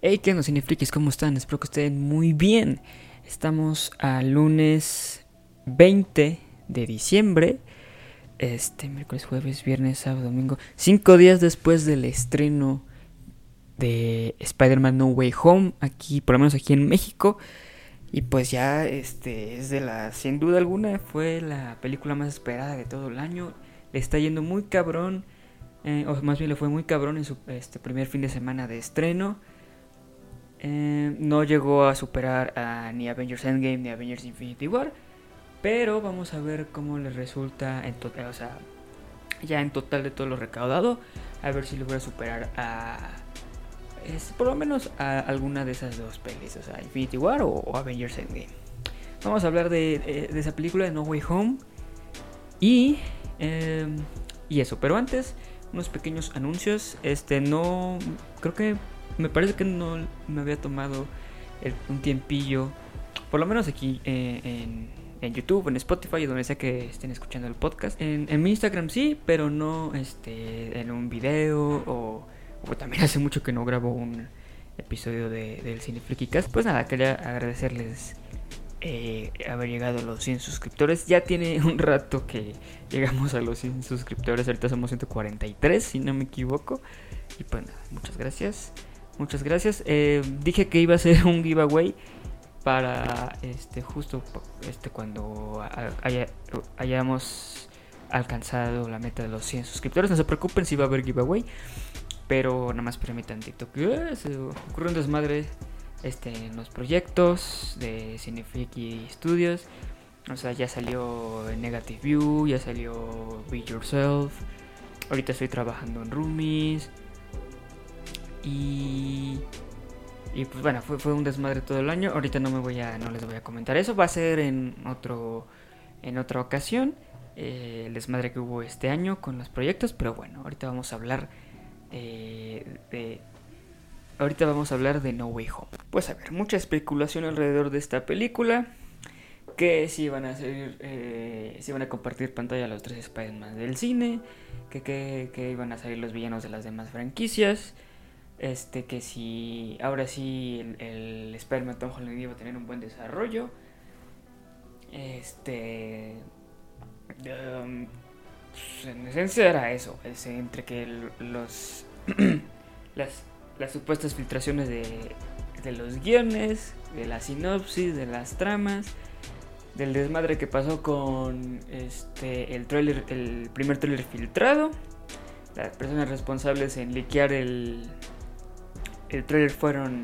Hey, ¿qué onda, cinefrikis? ¿Cómo están? Espero que estén muy bien. Estamos a lunes 20 de diciembre. Este, miércoles, jueves, viernes, sábado, domingo. Cinco días después del estreno de Spider-Man No Way Home. Aquí, por lo menos aquí en México. Y pues ya, este, es de la, sin duda alguna, fue la película más esperada de todo el año. Le está yendo muy cabrón. eh, o más bien le fue muy cabrón en su este, primer fin de semana de estreno. Eh, no llegó a superar a ni Avengers Endgame ni Avengers Infinity War. Pero vamos a ver cómo le resulta en total, o sea, ya en total de todo lo recaudado. A ver si logra superar a. es, por lo menos a alguna de esas dos pelis, o sea, Infinity War o, Avengers Endgame. Vamos a hablar de, esa película de No Way Home. Y. eh, y eso, pero antes, unos pequeños anuncios. Este, no. Creo que me parece que no me había tomado el- un tiempillo, por lo menos aquí eh, en, YouTube, en Spotify, donde sea que estén escuchando el podcast. En, mi Instagram sí, pero no este, en un video o, también hace mucho que no grabo un episodio de, del Cinefrikicast. Pues nada, quería agradecerles eh, haber llegado a los 100 suscriptores. Ya tiene un rato que llegamos a los 100 suscriptores. Ahorita somos 143, si no me equivoco. Y pues nada, muchas gracias. Muchas gracias. Eh, dije que iba a ser un giveaway para este justo este cuando hayamos alcanzado la meta de los 100 suscriptores. No se preocupen si va a haber giveaway. Pero nada más permitan TikTok. Eh, Se ocurre un desmadre este, en los proyectos de Cinefriki Studios. O sea, ya salió Negative View, ya salió Be Yourself. Ahorita estoy trabajando en Roomies. Y. Y pues bueno, fue, fue un desmadre todo el año. Ahorita no me voy a. no les voy a comentar eso. Va a ser en otro. en otra ocasión. eh, el desmadre que hubo este año con los proyectos. Pero bueno, ahorita vamos a hablar de. Ahorita vamos a hablar de No Way Home. Pues a ver, mucha especulación alrededor de esta película. Que si van a hacer. Eh, si van a compartir pantalla los tres Spider-Man del cine. Que, que, que iban a salir los villanos de las demás franquicias. Este, que si ahora sí el, el Spider-Man Tom Holland iba a tener un buen desarrollo. Este. um, pues, en esencia era eso. es entre que los. las, las supuestas filtraciones de, de los guiones, de la sinopsis, de las tramas. Del desmadre que pasó con este el trailer, el primer trailer filtrado. Las personas responsables en liquear el, el trailer fueron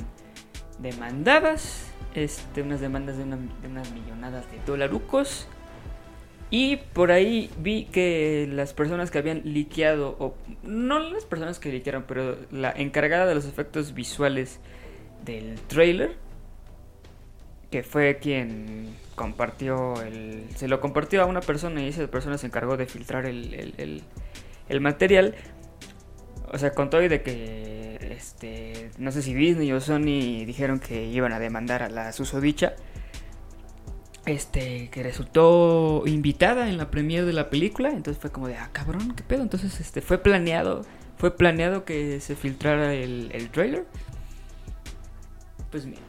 demandadas. Este, unas demandas de, una- de unas millonadas de dolarucos. Y por ahí vi que las personas que habían liqueado, o no las personas que liquearon, pero la encargada de los efectos visuales del trailer, que fue quien compartió el. Se lo compartió a una persona y esa persona se encargó de filtrar el, el- el- el material. O sea, con todo y de que. Este. No sé si Disney o Sony dijeron que iban a demandar a la susodicha. Este. Que resultó invitada en la premiere de la película. Entonces fue como de. Ah, cabrón, qué pedo. Entonces, este. Fue planeado. Fue planeado que se filtrara el, el trailer. Pues mira.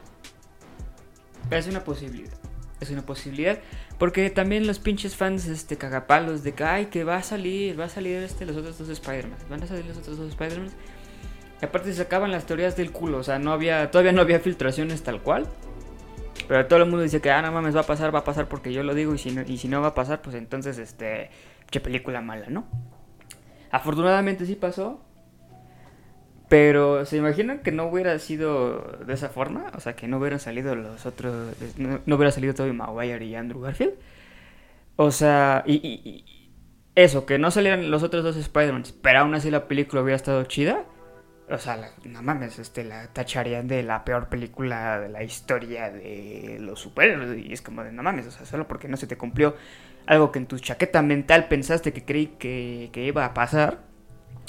Es una posibilidad. Es una posibilidad. Porque también los pinches fans, este, cagapalos de que, ay, que va a salir, va a salir este, los otros dos Spider-Man. Van a salir los otros dos Spider-Man. Y aparte se sacaban las teorías del culo. O sea, no había, todavía no había filtraciones tal cual. Pero todo el mundo dice que, ah, no mames, va a pasar, va a pasar porque yo lo digo. Y si no, y si no va a pasar, pues entonces, este, qué película mala, ¿no? Afortunadamente sí pasó. Pero, ¿se imaginan que no hubiera sido de esa forma? O sea, que no hubieran salido los otros... No, no hubiera salido Tobey Maguire y Andrew Garfield. O sea, y, y- y- eso, que no salieran los otros dos Spider-Man, pero aún así la película hubiera estado chida. O sea, la- no mames, este, la tacharían de la peor película de la historia de los superhéroes. Y es como de, no mames, o sea, solo porque no se te cumplió algo que en tu chaqueta mental pensaste que creí que, iba a pasar.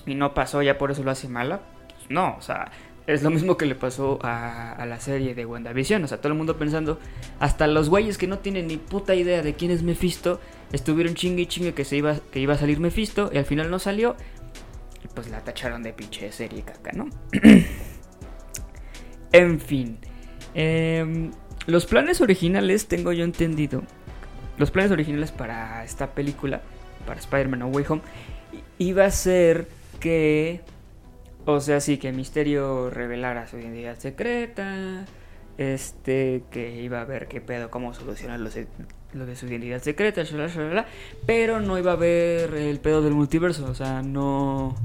Y no pasó, ya por eso lo hace mala. Pues no, o sea, es lo mismo que le pasó a, a la serie de WandaVision. O sea, todo el mundo pensando, hasta los güeyes que no tienen ni puta idea de quién es Mephisto, estuvieron chingue y chingue que, se iba, que iba a salir Mephisto y al final no salió. Pues la tacharon de pinche serie caca, ¿no? En fin. Em, los planes originales, tengo yo entendido. Los planes originales para esta película, para Spider-Man No Way Home, iba a ser que. O sea, sí, que Misterio revelara su identidad secreta. Este, que iba a ver qué pedo, cómo solucionar lo de su identidad secreta, pero no iba a ver el pedo del multiverso, o sea, no.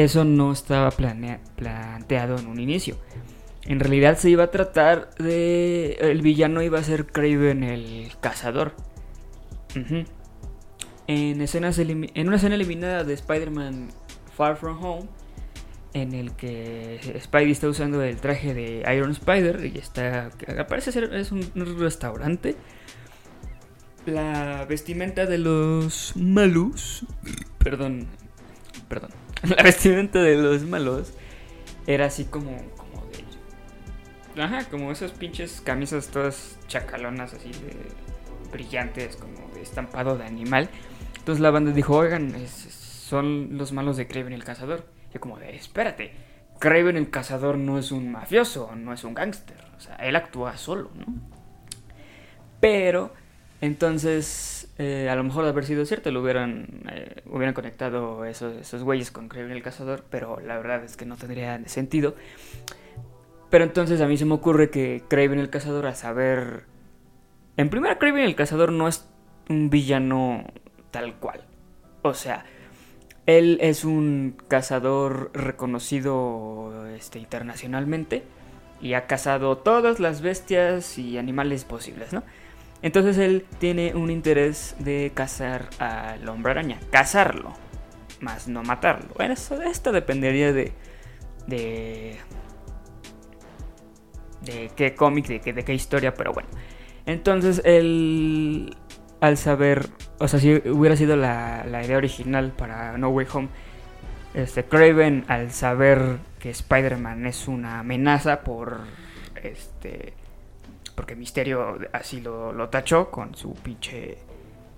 Eso no estaba planteado en un inicio. En realidad se iba a tratar de. El villano iba a ser Craven el cazador. en, escenas en una escena eliminada de Spider-Man Far From Home, en el que Spidey está usando el traje de Iron Spider y está. Parece ser es un, restaurante. La vestimenta de los malos. Perdón. Perdón. La vestimenta de los malos era así como Ajá, como esas pinches camisas todas chacalonas así de brillantes, como de estampado de animal. Entonces la banda dijo, oigan, son los malos de Craven el Cazador. Y como de, espérate, Craven el Cazador no es un mafioso, no es un gángster. O sea, él actúa solo, ¿no? Pero, entonces, eh, a lo mejor de haber sido cierto, lo hubieran, eh, hubieran conectado esos, esos güeyes con Craven el Cazador, pero la verdad es que no tendría sentido. Pero entonces a mí se me ocurre que Craven el Cazador, a saber... En primera, Craven el Cazador no es un villano tal cual. O sea, él es un cazador reconocido este, internacionalmente y ha cazado todas las bestias y animales posibles, ¿no? Entonces él tiene un interés de cazar al hombre araña, cazarlo, más no matarlo. Bueno, eso, esto dependería de, de de qué cómic, de qué, de qué historia, pero bueno. Entonces él, al saber, o sea, si hubiera sido la, la idea original para No Way Home, este Craven al saber que Spider-Man es una amenaza por este porque Misterio así lo, lo tachó con su pinche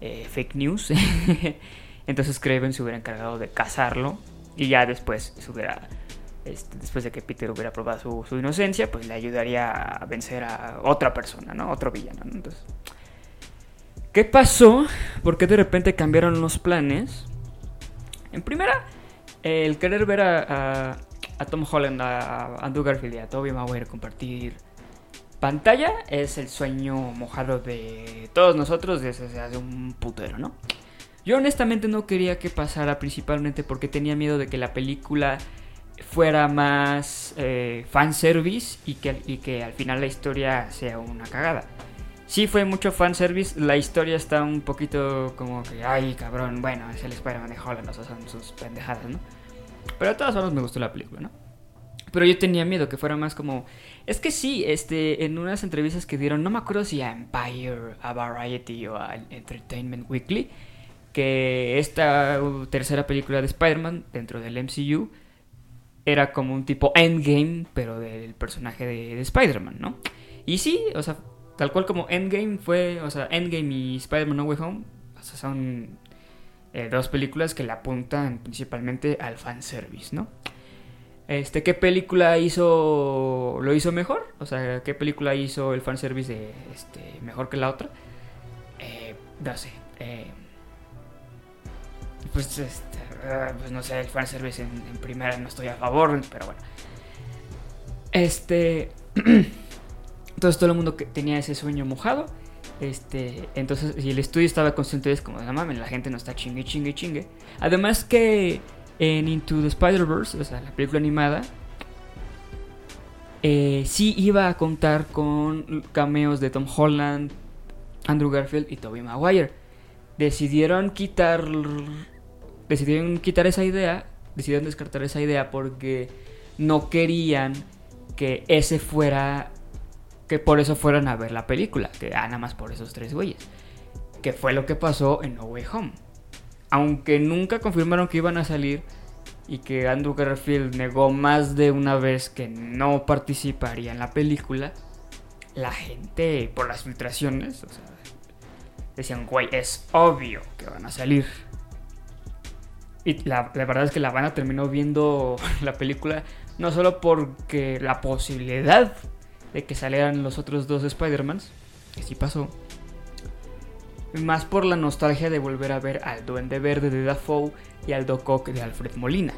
eh, fake news. Entonces Craven se hubiera encargado de cazarlo y ya después se hubiera este, después de que Peter hubiera probado su, inocencia, pues le ayudaría a vencer a otra persona, ¿no? Otro villano, Entonces, ¿qué pasó? ¿Por qué de repente cambiaron los planes? En primera, el querer ver a, Tom Holland, a, Andrew Garfield y a Tobey Maguire compartir pantalla es el sueño mojado de todos nosotros desde hace un putero, ¿no? Yo honestamente no quería que pasara principalmente porque tenía miedo de que la película fuera más eh, fanservice y que, y que al final la historia sea una cagada. Sí fue mucho fanservice, la historia está un poquito como que, ay cabrón, bueno, es el Spider-Man de Holland, o sea, son sus pendejadas, ¿no? Pero de todas formas me gustó la película, ¿no? Pero yo tenía miedo que fuera más como... Es que sí, este, en unas entrevistas que dieron, no me acuerdo si a Empire, a Variety o a Entertainment Weekly, que esta tercera película de Spider-Man dentro del MCU era como un tipo endgame, pero del personaje de, Spider-Man, ¿no? Y sí, o sea, tal cual como Endgame fue, o sea, Endgame y Spider-Man No Way Home, o sea, son eh, dos películas que le apuntan principalmente al fanservice, ¿no? Este, ¿qué película hizo, lo hizo mejor? O sea, ¿qué película hizo el fanservice de, este, mejor que la otra? Eh, no sé, eh, pues este, ah, pues no sé, el fanservice en, en primera no estoy a favor, pero bueno. Este. entonces todo el mundo que tenía ese sueño mojado. Este, entonces, y el estudio estaba consciente de como, no mames, la gente no está chingue, chingue, chingue. Además que en Into the Spider-Verse, o sea, la película animada, eh, sí iba a contar con cameos de Tom Holland, Andrew Garfield y Tobey Maguire. Decidieron quitar decidieron quitar esa idea, decidieron descartar esa idea porque no querían que ese fuera, que por eso fueran a ver la película, que ah, nada más por esos tres güeyes, que fue lo que pasó en No Way Home. Aunque nunca confirmaron que iban a salir y que Andrew Garfield negó más de una vez que no participaría en la película, la gente, por las filtraciones, o sea, decían, güey, es obvio que van a salir. y la, la, verdad es que la banda terminó viendo la película no solo porque la posibilidad de que salieran los otros dos Spider-Mans, que sí pasó, más por la nostalgia de volver a ver al Duende Verde de Dafoe y al Doc Ock de Alfred Molina.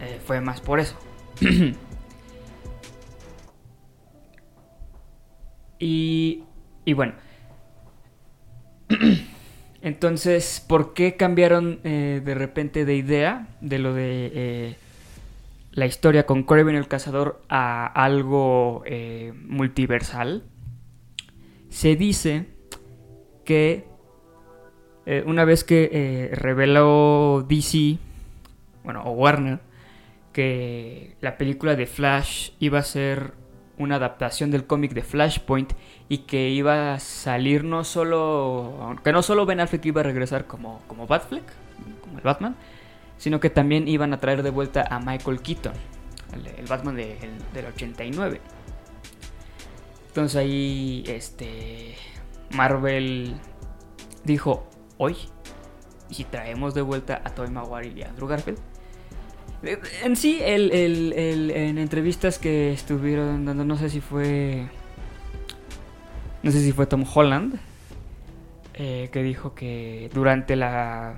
Eh, fue más por eso. y, y bueno. Entonces, ¿por qué cambiaron eh, de repente de idea de lo de eh, la historia con Kraven el Cazador a algo multiversal? Se dice que eh, una vez que eh, reveló DC, bueno, o Warner, que la película de Flash iba a ser una adaptación del cómic de Flashpoint y que iba a salir no solo, que no solo Ben Affleck iba a regresar como, como Batfleck, como el Batman, sino que también iban a traer de vuelta a Michael Keaton, el, Batman del 89. Entonces ahí, este, Marvel dijo, hoy, y traemos de vuelta a Tobey Maguire y a Andrew Garfield, eh, en sí, el, en entrevistas que estuvieron dando, no sé si fue. No sé si fue Tom Holland, eh, que dijo que durante la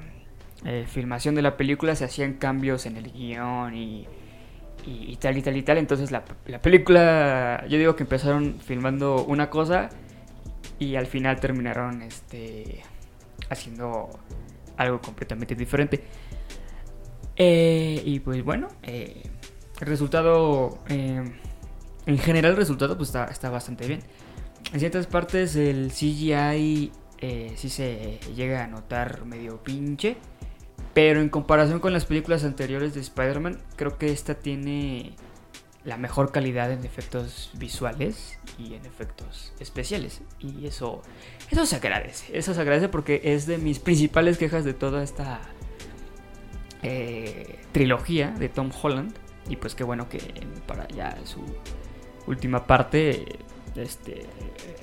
eh, filmación de la película se hacían cambios en el guion y, y, tal y tal y tal. Entonces, la, película, yo digo que empezaron filmando una cosa y al final terminaron este haciendo algo completamente diferente. Eh, y pues bueno, eh, el resultado, eh, en general el resultado pues está, está, bastante bien. En ciertas partes el CGI sí se llega a notar medio pinche. Pero en comparación con las películas anteriores de Spider-Man, creo que esta tiene la mejor calidad en efectos visuales y en efectos especiales. Y eso, eso se agradece. Eso se agradece porque es de mis principales quejas de toda esta eh, trilogía de Tom Holland. Y pues qué bueno que para ya su última parte, este,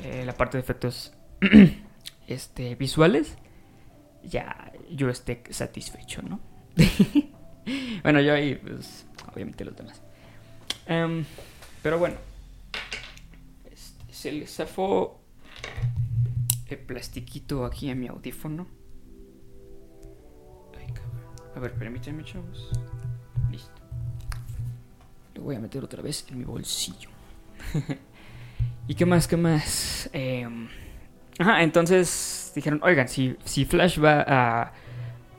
eh, la parte de efectos este, visuales, ya yo esté satisfecho, ¿no? bueno, yo ahí, pues, obviamente los demás. Em, pero bueno, este, se le zafó el plastiquito aquí a mi audífono. a ver, permítanme, chavos. Listo. Lo voy a meter otra vez en mi bolsillo. ¿Y qué más? ¿Qué más? Em, ajá, entonces dijeron, oigan, si, si Flash va a,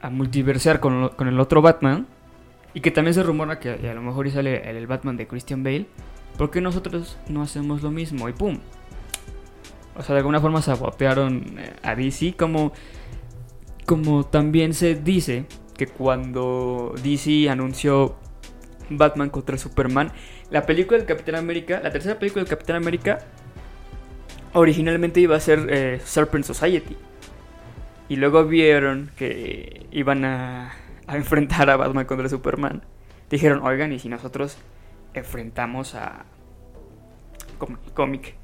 a multiversear con, con el otro Batman, y que también se rumora que a lo mejor sale el Batman de Christian Bale. ¿Por qué nosotros no hacemos lo mismo? Y pum. O sea, de alguna forma sabotearon eh, a DC. Como, como también se dice que cuando DC anunció Batman contra Superman, la película del Capitán América, la tercera película del Capitán América, originalmente iba a ser eh, Serpent Society. Y luego vieron que iban a a enfrentar a Batman contra Superman, dijeron, oigan, ¿y si nosotros enfrentamos a como cómic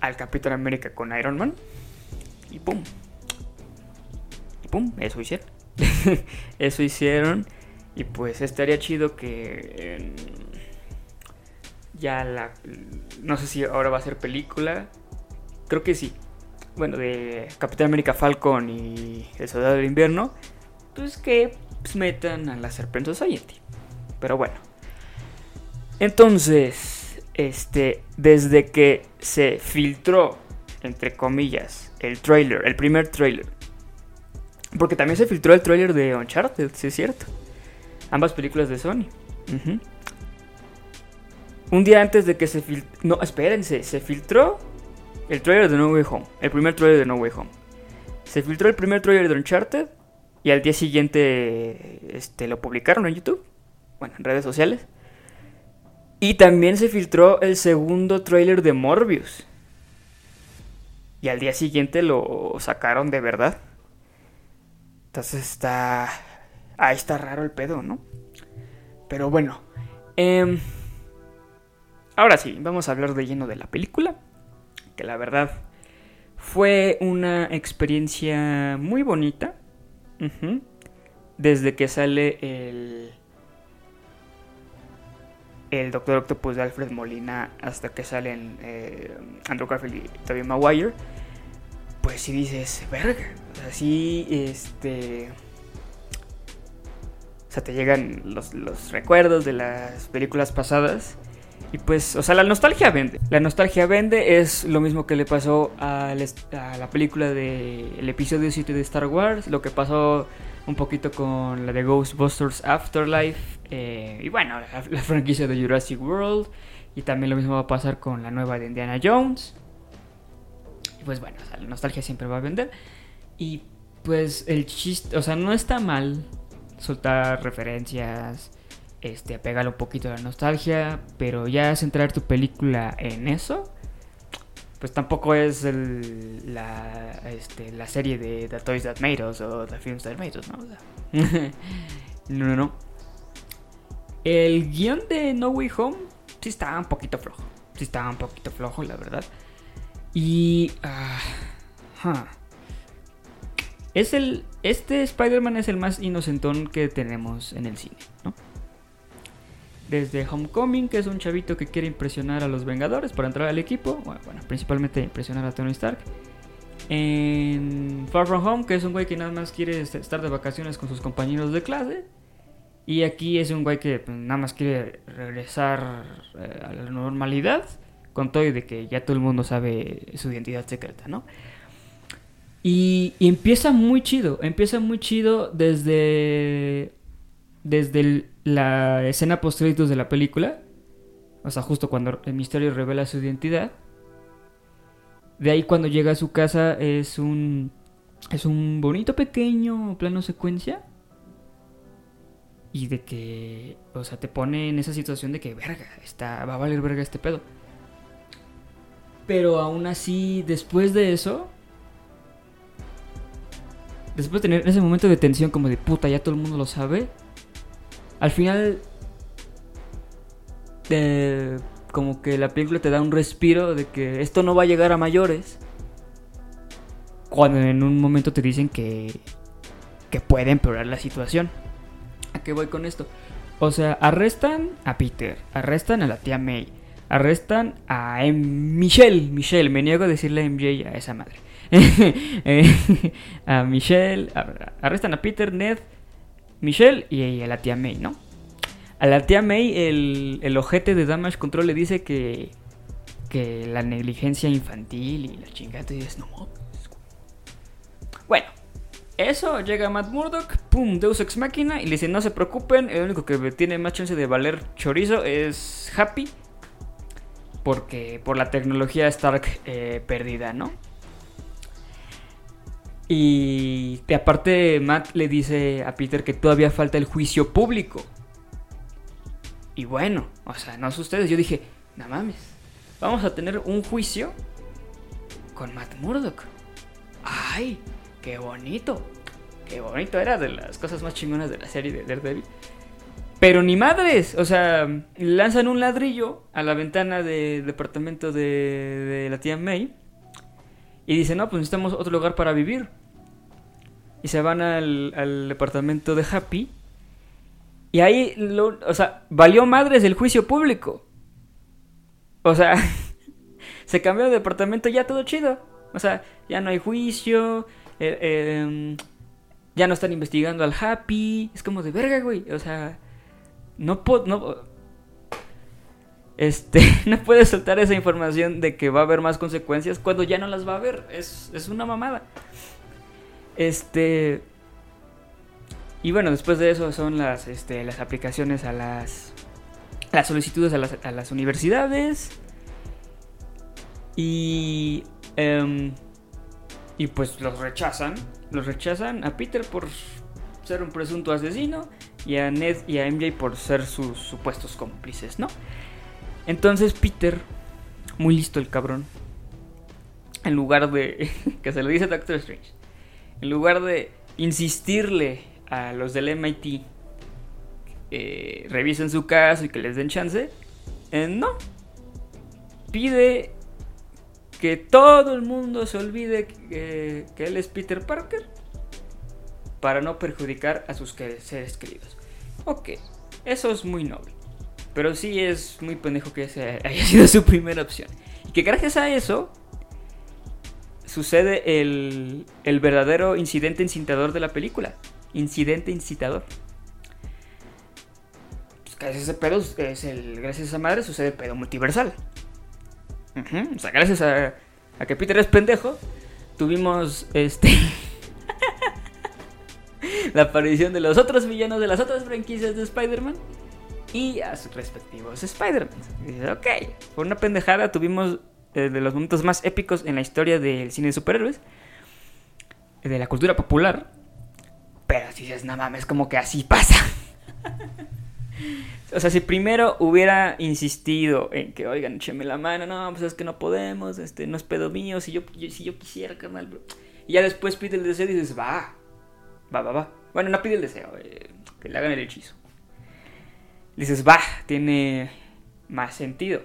al Capitán América con Iron Man? Y pum. Y pum, eso hicieron. eso hicieron. Y pues estaría chido que ya la... No sé si ahora va a ser película. Creo que sí. Bueno, de Capitán América Falcon y El Soldado del Invierno. Pues que pues, metan a la Serpent Society. Pero bueno. Entonces, este, desde que se filtró, entre comillas, el trailer, el primer trailer. Porque también se filtró el trailer de Uncharted, si es cierto. Ambas películas de Sony. Un día antes de que se filtró... No, espérense, se filtró el trailer de No Way Home. El primer trailer de No Way Home. Se filtró el primer trailer de Uncharted y al día siguiente este, lo publicaron en YouTube, bueno, en redes sociales. Y también se filtró el segundo trailer de Morbius. Y al día siguiente lo sacaron de verdad. Entonces está... Ahí está raro el pedo, ¿no? Pero bueno. Em, ahora sí, vamos a hablar de lleno de la película. Que la verdad fue una experiencia muy bonita desde que sale el el Doctor Octopus de Alfred Molina hasta que salen eh, Andrew Garfield y Tobey Maguire, pues si dices, verga, así este o sea, te llegan los, los recuerdos de las películas pasadas. Y pues, o sea, la nostalgia vende. La nostalgia vende es lo mismo que le pasó a, la película del episodio 7 de Star Wars, lo que pasó un poquito con la de Ghostbusters Afterlife, eh, y bueno, la, franquicia de Jurassic World, y también lo mismo va a pasar con la nueva de Indiana Jones. Y pues bueno, la nostalgia siempre va a vender. Y pues el chiste, o sea, no está mal soltar referencias, este, apegarle un poquito a la nostalgia, pero ya centrar tu película en eso, pues tampoco es la, este, la serie de The Toys That Made Us o The Films That Made Us, ¿no? no, no, no. El guion de No Way Home sí estaba un poquito flojo. Sí estaba un poquito flojo, la verdad. Y... Uh, es el, este Spider-Man es el más inocentón que tenemos en el cine, ¿no? Desde Homecoming, que es un chavito que quiere impresionar a los Vengadores para entrar al equipo, bueno, principalmente impresionar a Tony Stark. En Far From Home, que es un güey que nada más quiere estar de vacaciones con sus compañeros de clase. Y aquí es un güey que pues, nada más quiere regresar eh, a la normalidad, con todo y de que ya todo el mundo sabe su identidad secreta, ¿no? Y, empieza muy chido, empieza muy chido desde, desde la escena post de la película. O sea, justo cuando el misterio revela su identidad. De ahí cuando llega a su casa es un, es un bonito pequeño plano secuencia. Y de que, o sea, te pone en esa situación de que, verga, está, va a valer verga este pedo. Pero aún así, después de eso, después de tener ese momento de tensión como de puta, ya todo el mundo lo sabe, al final como que la película te da un respiro de que esto no va a llegar a mayores. Cuando en un momento te dicen que, que puede empeorar la situación. ¿A qué voy con esto? O sea, arrestan a Peter, arrestan a la tía May, arrestan a Michelle, Michelle, me niego a decirle MJ a esa madre. Eh, a Michelle, arrestan a Peter, Ned, Michelle y a la tía May, ¿no? A la tía May el, el ojete de Damage Control le dice que, que la negligencia infantil y la chingada y dices, no Bueno, eso llega a Matt Murdock, pum, Deus Ex Máquina y le dice, no se preocupen, el único que tiene más chance de valer chorizo es Happy. Porque por la tecnología Stark eh, perdida, ¿no? Y aparte Matt le dice a Peter que todavía falta el juicio público. Y bueno, o sea, no sé ustedes, yo dije, no mames, vamos a tener un juicio con Matt Murdock. ¡Ay! ¡Qué bonito! ¡Qué bonito! Era de las cosas más chingonas de la serie de Daredevil. Pero ni madres, o sea, lanzan un ladrillo a la ventana del departamento de, de la tía May y dice, no, pues necesitamos otro lugar para vivir. Y se van al, departamento de Happy. Y ahí, o sea, valió madres el juicio público. O sea, se cambió de departamento ya todo chido. O sea, ya no hay juicio. Eh, em, ya no están investigando al Happy. Es como de verga, güey. O sea, no puedo. No, este, no puedes soltar esa información de que va a haber más consecuencias cuando ya no las va a haber. Es, una mamada. Este. Y bueno, después de eso son las, este, las aplicaciones a las, las solicitudes a las, a las universidades. Y. Em, y pues los rechazan. Los rechazan a Peter por ser un presunto asesino. Y a Ned y a MJ por ser sus supuestos cómplices, ¿no? Entonces Peter, muy listo el cabrón, en lugar de, que se lo dice Doctor Strange, en lugar de insistirle a los del MIT que revisen su caso y que les den chance, eh, no. Pide que todo el mundo se olvide que, él es Peter Parker. para no perjudicar a sus seres queridos. Ok, eso es muy noble. Pero sí es muy pendejo que haya sido su primera opción. Y que gracias a eso sucede el, el verdadero incidente incitador de la película. Incidente incitador. Pues gracias a ese es el, gracias a esa madre sucede el pedo multiversal. O sea, gracias a, a que Peter es pendejo, tuvimos este la aparición de los otros villanos de las otras franquicias de Spider-Man y a sus respectivos Spider-Man. Ok, por una pendejada tuvimos de los momentos más épicos en la historia del cine de superhéroes, de la cultura popular. Pero si dices, no mames, como que así pasa. o sea, si primero hubiera insistido en que, oigan, écheme la mano, no, pues es que no podemos, este, no es pedo mío, si yo, si yo quisiera, carnal. Y ya después pide el deseo y dices, va, va, va, va. Bueno, no pide el deseo, eh, que le hagan el hechizo dices, va, tiene más sentido.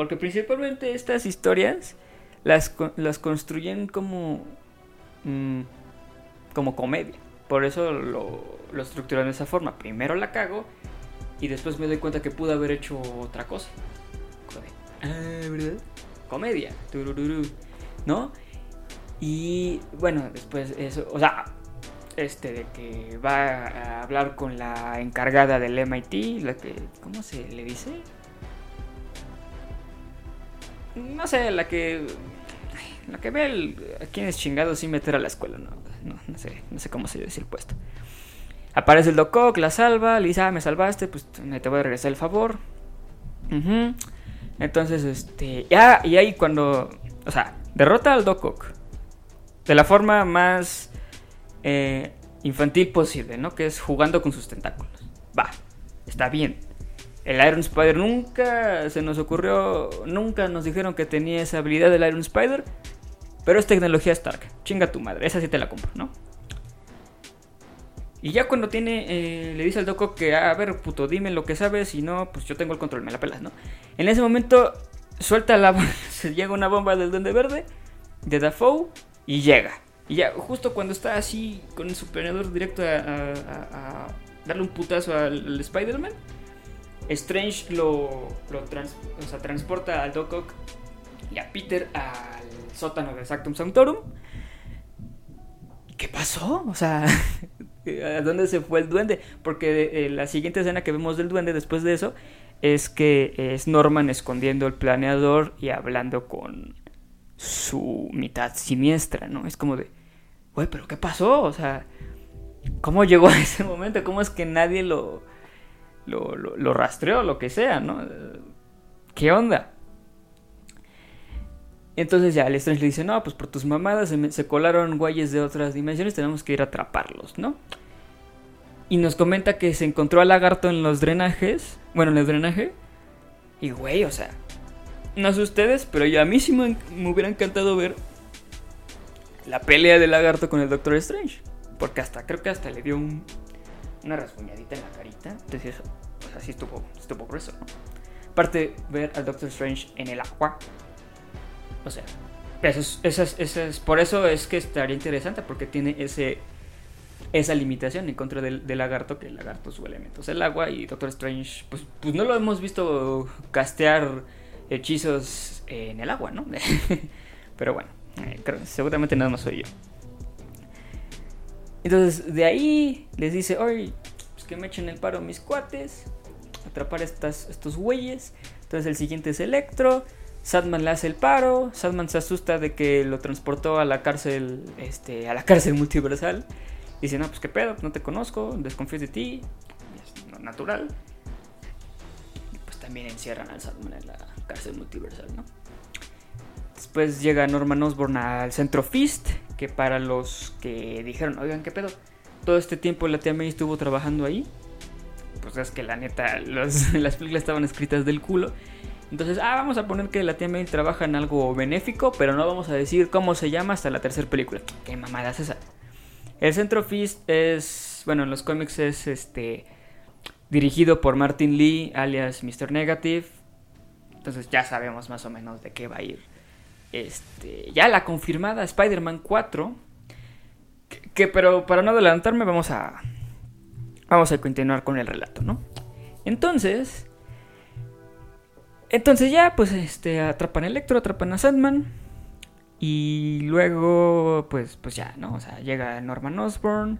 Porque principalmente estas historias las, las construyen como, mm, como comedia. Por eso lo, lo estructuran de esa forma. Primero la cago y después me doy cuenta que pude haber hecho otra cosa. Ah, ¿verdad? Comedia. ¿No? Y bueno, después eso, o sea, este de que va a hablar con la encargada del MIT, la que ¿cómo se le dice? No sé, la que la que ve el, a quién es chingado sin meter a la escuela, no, no, sé, no sé cómo se dice el puesto. Aparece el Doc la salva, le dice, ah, me salvaste, pues te voy a regresar el favor. Entonces, este, ya, y ahí cuando, o sea, derrota al Doc de la forma más eh, infantil posible, ¿no? Que es jugando con sus tentáculos. Va, está bien. El Iron Spider nunca se nos ocurrió, nunca nos dijeron que tenía esa habilidad del Iron Spider, pero es tecnología Stark. Chinga tu madre, esa sí te la compro, ¿no? Y ya cuando tiene, eh, le dice al Doco que, a ver, puto, dime lo que sabes, y no, pues yo tengo el control, me la pelas, ¿no? En ese momento suelta la, se llega una bomba del Duende Verde, de Dafoe, y llega. Y ya, justo cuando está así con su planeador directo a, darle un putazo al, Spider-Man, Strange lo, transporta al Doc Ock y a Peter al sótano de Sactum Sanctorum. ¿Qué pasó? O sea, ¿a dónde se fue el duende? Porque eh, la siguiente escena que vemos del duende después de eso es que es Norman escondiendo el planeador y hablando con su mitad siniestra, ¿no? Es como de, güey, pero ¿qué pasó? O sea, ¿cómo llegó a ese momento? ¿Cómo es que nadie lo, lo, lo, rastreó, lo que sea, ¿no? ¿Qué onda? Entonces ya el Strange le dice, no, pues por tus mamadas se, colaron güeyes de otras dimensiones, tenemos que ir a atraparlos, ¿no? Y nos comenta que se encontró al lagarto en los drenajes, bueno, en el drenaje. Y güey, o sea, no sé ustedes, pero ya a mí sí me hubiera encantado ver la pelea del lagarto con el Doctor Strange. Porque hasta, creo que hasta le dio un, una rasguñadita en la carita. Entonces, o sea, estuvo, estuvo grueso, ¿no? Aparte, ver al Doctor Strange en el agua. O sea, eso es, por eso es que estaría interesante, porque tiene ese esa limitación en contra del, lagarto, que el lagarto su elemento es el agua y Doctor Strange, pues, pues no lo hemos visto castear hechizos en el agua, ¿no? Pero bueno. Eh, seguramente nada más soy yo. Entonces, de ahí les dice, oye, que me echen el paro mis cuates, atrapar estos güeyes. Entonces el siguiente es Electro. Sadman le hace el paro. Sadman se asusta de que lo transportó a la cárcel, este, a la cárcel multiversal. Dice, no, pues qué pedo, no te conozco, desconfío de ti. Es natural. Y pues también encierran al Sadman en la cárcel multiversal, ¿no? Después llega Norman Osborn al centro Fist, que para los que dijeron, oigan, ¿qué pedo? Todo este tiempo la tía May estuvo trabajando ahí. Pues es que la neta, las películas estaban escritas del culo. Entonces, ah, vamos a poner que la tía May trabaja en algo benéfico, pero no vamos a decir cómo se llama hasta la tercera película. ¿Qué mamada es esa? El Centro Fist es, bueno, en los cómics es este dirigido por Martin Lee, alias Mr. Negative. Entonces ya sabemos más o menos de qué va a ir este, ya la confirmada Spider-Man 4, pero para no adelantarme, vamos a. Vamos a continuar con el relato, ¿no? Entonces. Entonces ya, pues, este, atrapan a Electro, atrapan a Sandman. Y luego, pues, pues ya, ¿no? O sea, llega Norman Osborn.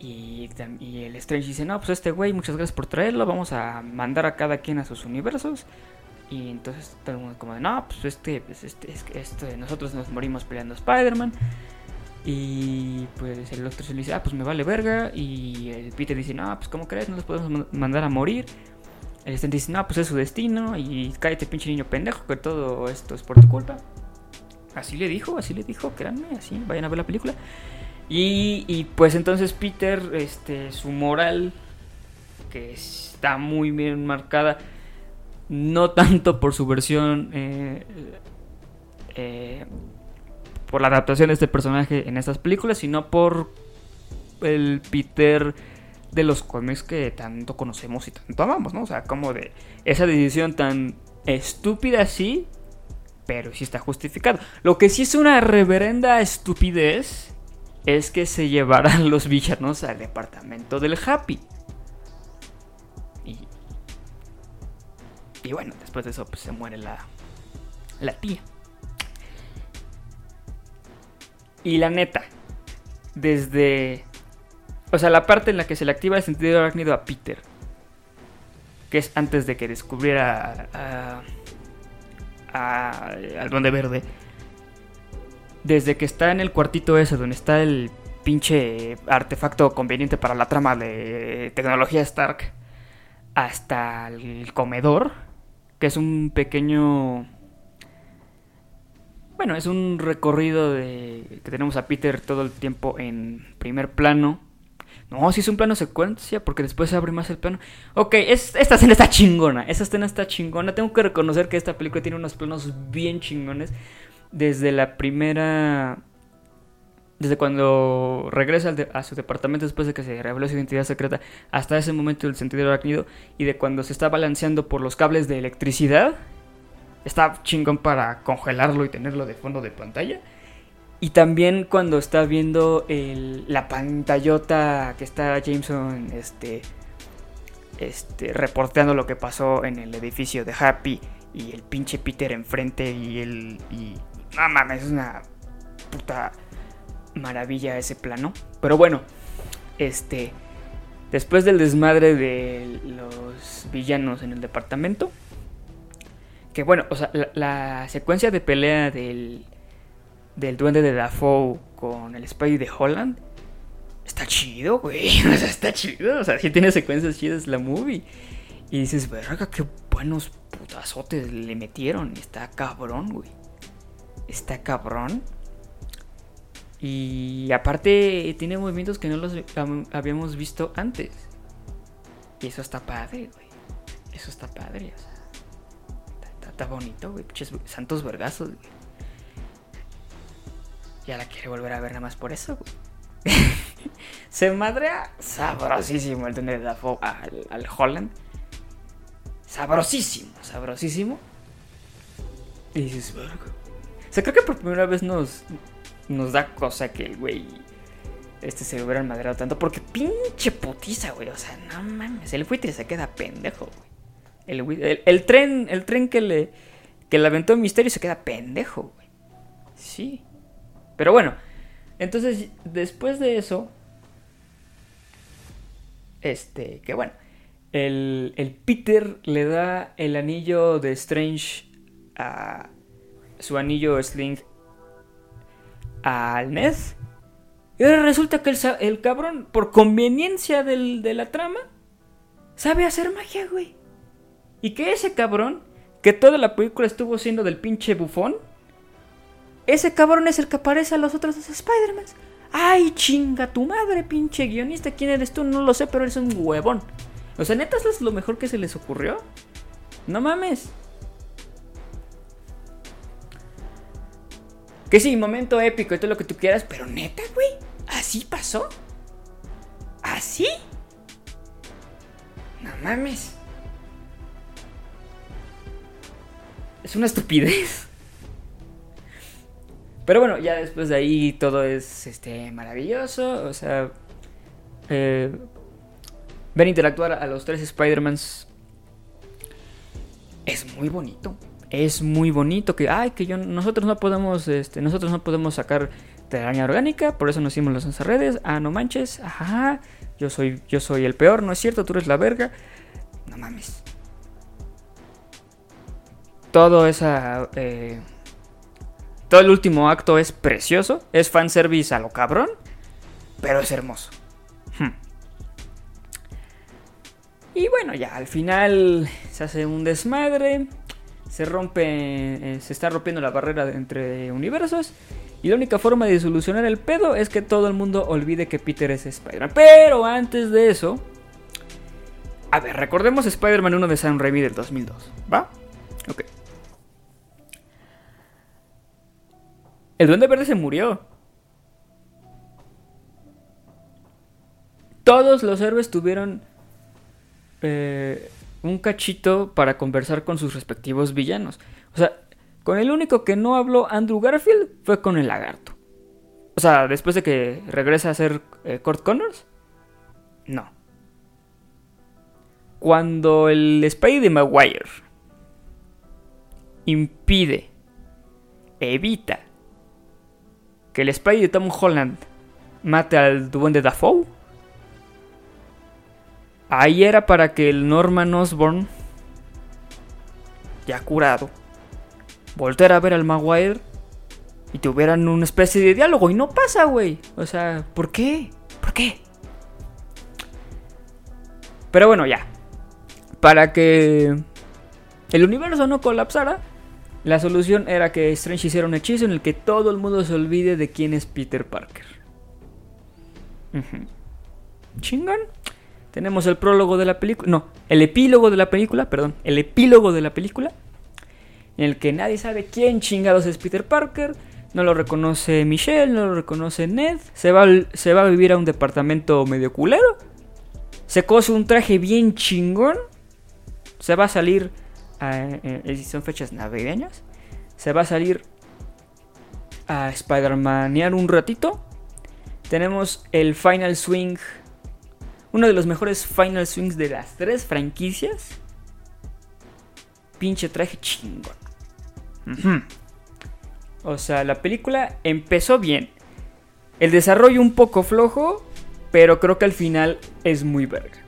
Y, y, el Strange dice, no, pues este güey, muchas gracias por traerlo, vamos a mandar a cada quien a sus universos. Y entonces todo el mundo como de, no, pues este, pues este, es que este, nosotros nos morimos peleando a Spider-Man. Y pues el otro se le dice, ah, pues me vale verga. Y Peter dice, no, pues como crees, no los podemos mandar a morir. El Strange dice, no, pues es su destino. Y cállate pinche niño pendejo, que todo esto es por tu culpa. Así le dijo, así le dijo, créanme, así, vayan a ver la película. Y, pues entonces Peter, este, su moral, que está muy bien marcada, no tanto por su versión, eh, eh, por la adaptación de este personaje en estas películas, sino por el Peter de los cómics que tanto conocemos y tanto amamos, ¿no? O sea, como de esa decisión tan estúpida así, pero sí está justificado. Lo que sí es una reverenda estupidez es que se llevaran los villanos al departamento del Happy. Y, y bueno, después de eso pues, se muere la, la tía. Y la neta, desde... O sea, la parte en la que se le activa el sentido arácnido a Peter, que es antes de que descubriera a, a, al Duende Verde, desde que está en el cuartito ese donde está el pinche artefacto conveniente para la trama de tecnología Stark, hasta el comedor, que es un pequeño... Bueno, es un recorrido de que tenemos a Peter todo el tiempo en primer plano. No, si es un plano secuencia, porque después se abre más el plano. Ok, esta escena está chingona. Esta escena está chingona. Tengo que reconocer que esta película tiene unos planos bien chingones desde la primera... Desde cuando regresa a su departamento después de que se reveló su identidad secreta hasta ese momento del sentido arácnido y de cuando se está balanceando por los cables de electricidad, está chingón para congelarlo y tenerlo de fondo de pantalla. Y también cuando está viendo la pantallota que está Jameson este, este, reporteando lo que pasó en el edificio de Happy y el pinche Peter enfrente y el, y no mames, es una puta maravilla ese plano. Pero bueno, este. Después del desmadre de los villanos en el departamento. Que bueno, o sea, la, secuencia de pelea del, del duende de Dafoe con el Spidey de Holland. Está chido, güey. O sea, está chido. O sea, sí tiene secuencias chidas la movie. Y dices, verga, qué buenos putazotes le metieron. Está cabrón, güey está cabrón. Y aparte tiene movimientos que no los habíamos visto antes. Y eso está padre, güey. Eso está padre, o sea. Está, bonito, güey. santos vergazos, güey. Ya la quiere volver a ver nada más por eso, güey. Se madrea sabrosísimo el tener al, al Holland. Sabrosísimo, sabrosísimo. Y dices, verga, o sea, creo que por primera vez nos, nos da cosa que el güey este se hubiera maderado tanto. Porque pinche putiza, güey. O sea, no mames. El buitre se queda pendejo, güey. El, el, tren, el tren que le, que le aventó el misterio se queda pendejo, güey. Sí. Pero bueno. Entonces, después de eso. Este, que bueno. El, el Peter le da el anillo de Strange a, su anillo Sling al Ned. Y ahora resulta que el, cabrón, por conveniencia de la trama, sabe hacer magia, güey. Y que ese cabrón, que toda la película estuvo siendo del pinche bufón, ese cabrón es el que aparece a los otros dos Spider-Man. Ay, chinga tu madre, pinche guionista. ¿Quién eres tú? No lo sé, pero eres un huevón. O sea, neta, ¿eso es lo mejor que se les ocurrió? No mames. Que sí, momento épico y todo lo que tú quieras, pero neta, güey, ¿así pasó? ¿Así? No mames. Es una estupidez. Pero bueno, ya después de ahí todo es este, maravilloso. O sea, eh, ver interactuar a los tres Spider-Mans es muy bonito. Es muy bonito que, ay, que yo, nosotros no podemos, este, nosotros no podemos sacar telaraña orgánica, por eso nos hicimos las redes. Ah, no manches, ajá, yo soy, yo soy el peor, no es cierto, tú eres la verga. No mames. Todo esa, eh, todo el último acto es precioso, es fanservice a lo cabrón, pero es hermoso. Hmm. Y bueno, ya al final se hace un desmadre, se rompe, eh, se está rompiendo la barrera entre universos. Y la única forma de solucionar el pedo es que todo el mundo olvide que Peter es Spider-Man. Pero antes de eso, a ver, recordemos Spider-Man 1 de Sam Raimi del 2002, ¿va? Ok. El Duende Verde se murió. Todos los héroes tuvieron eh, un cachito para conversar con sus respectivos villanos. O sea, con el único que no habló Andrew Garfield fue con el lagarto. O sea, después de que regresa a ser eh, Connors. No. Cuando el Spidey de Maguire impide, evita que el Spidey de Tom Holland mate al duende Dafoe. Ahí era para que el Norman Osborn, ya curado, volteara a ver al Maguire y tuvieran una especie de diálogo. Y no pasa, güey. O sea, ¿por qué? ¿Por qué? Pero bueno, ya. Para que el universo no colapsara, la solución era que Strange hiciera un hechizo en el que todo el mundo se olvide de quién es Peter Parker. Chingan. Tenemos el prólogo de la película. No, el epílogo de la película, perdón. El epílogo de la película. En el que nadie sabe quién chingados es Peter Parker. No lo reconoce Michelle, no lo reconoce Ned. Se va, se va a vivir a un departamento medio culero. Se cose un traje bien chingón. Se va a salir eh, son fechas navideñas, se va a salir a Spider-Manear un ratito. Tenemos el Final Swing, uno de los mejores Final Swings de las tres franquicias. Pinche traje chingón. O sea, la película empezó bien. El desarrollo un poco flojo, pero creo que al final es muy verga.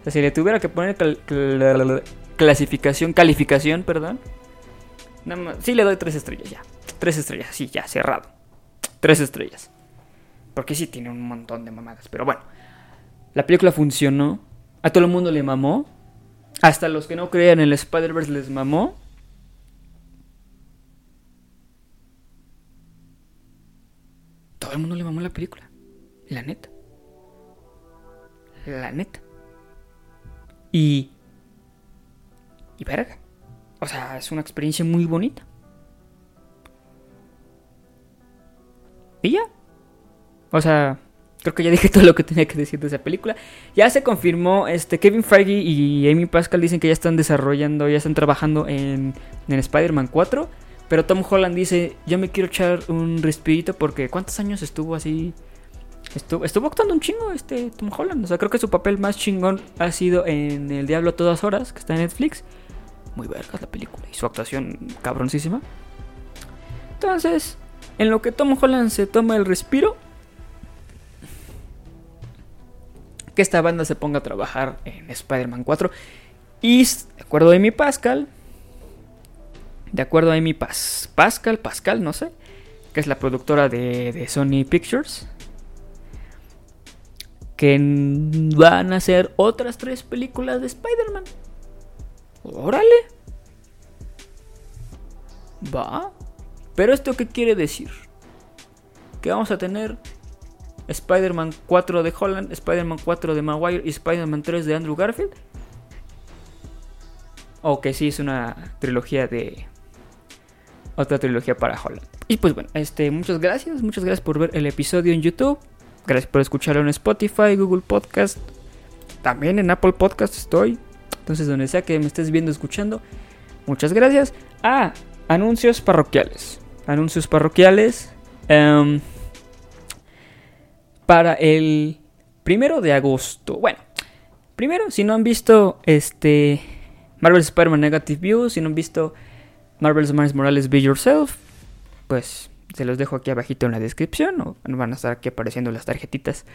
O sea, si le tuviera que poner clasificación, calificación, perdón. Nada sí le doy tres estrellas ya. Tres estrellas, sí, ya, cerrado. Tres estrellas. Porque sí tiene un montón de mamadas. Pero bueno, la película funcionó. A todo el mundo le mamó. Hasta los que no creían en el Spider-Verse les mamó. Todo el mundo le mamó la película. La neta. La neta. Y y verga. O sea, es una experiencia muy bonita. Y ya. O sea, creo que ya dije todo lo que tenía que decir de esa película. Ya se confirmó, este, Kevin Feige y Amy Pascal dicen que ya están desarrollando, ya están trabajando en, en Spider-Man 4. Pero Tom Holland dice, yo me quiero echar un respirito porque ¿cuántos años estuvo así? Estuvo, estuvo actuando un chingo este Tom Holland. O sea, creo que su papel más chingón ha sido en El Diablo a todas horas, que está en Netflix muy verga la película y su actuación cabroncísima. Entonces, en lo que Tom Holland se toma el respiro, que esta banda se ponga a trabajar en Spider-Man 4. Y de acuerdo a Amy Pascal, de acuerdo a Amy Pascal, Pascal, no sé, que es la productora de, de Sony Pictures, que van a hacer otras tres películas de Spider-Man. Órale. Va. Pero esto qué quiere decir? Que vamos a tener Spider-Man 4 de Holland, Spider-Man 4 de Maguire y Spider-Man 3 de Andrew Garfield. O que sí es una trilogía de... Otra trilogía para Holland. Y pues bueno, este, muchas gracias. Muchas gracias por ver el episodio en YouTube. Gracias por escucharlo en Spotify, Google Podcast. También en Apple Podcast estoy. Entonces, donde sea que me estés viendo, escuchando, muchas gracias. Ah, anuncios parroquiales. anuncios parroquiales. Em, para el primero de agosto. Bueno, primero, si no han visto este Marvel Spider-Man Negative View, si no han visto Marvel's Miles Morales Be Yourself, pues se los dejo aquí abajito en la descripción o van a estar aquí apareciendo las tarjetitas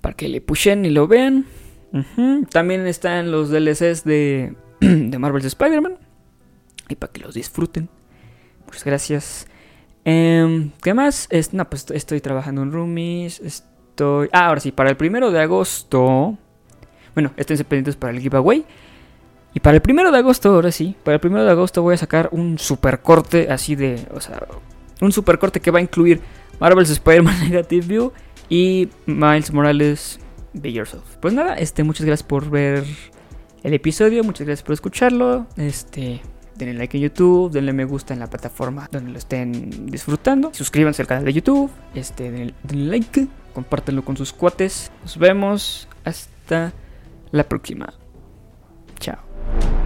para que le pushen y lo vean. También están los DLCs de, de Marvel's Spider-Man y para que los disfruten. Muchas gracias. Em, ¿Qué más? no, pues estoy trabajando en Roomies. Estoy. Ah, ahora sí, para el primero de agosto. Bueno, estén pendientes para el giveaway. Y para el primero de agosto, ahora sí, para el primero de agosto voy a sacar un super corte así de. O sea, un super corte que va a incluir Marvel's Spider-Man Negative View y Miles Morales Be Yourself. Pues nada, este, muchas gracias por ver el episodio, muchas gracias por escucharlo. Este, denle like en YouTube, denle me gusta en la plataforma donde lo estén disfrutando. Suscríbanse al canal de YouTube, este, denle, like, compártanlo con sus cuates. Nos vemos hasta la próxima. Chao.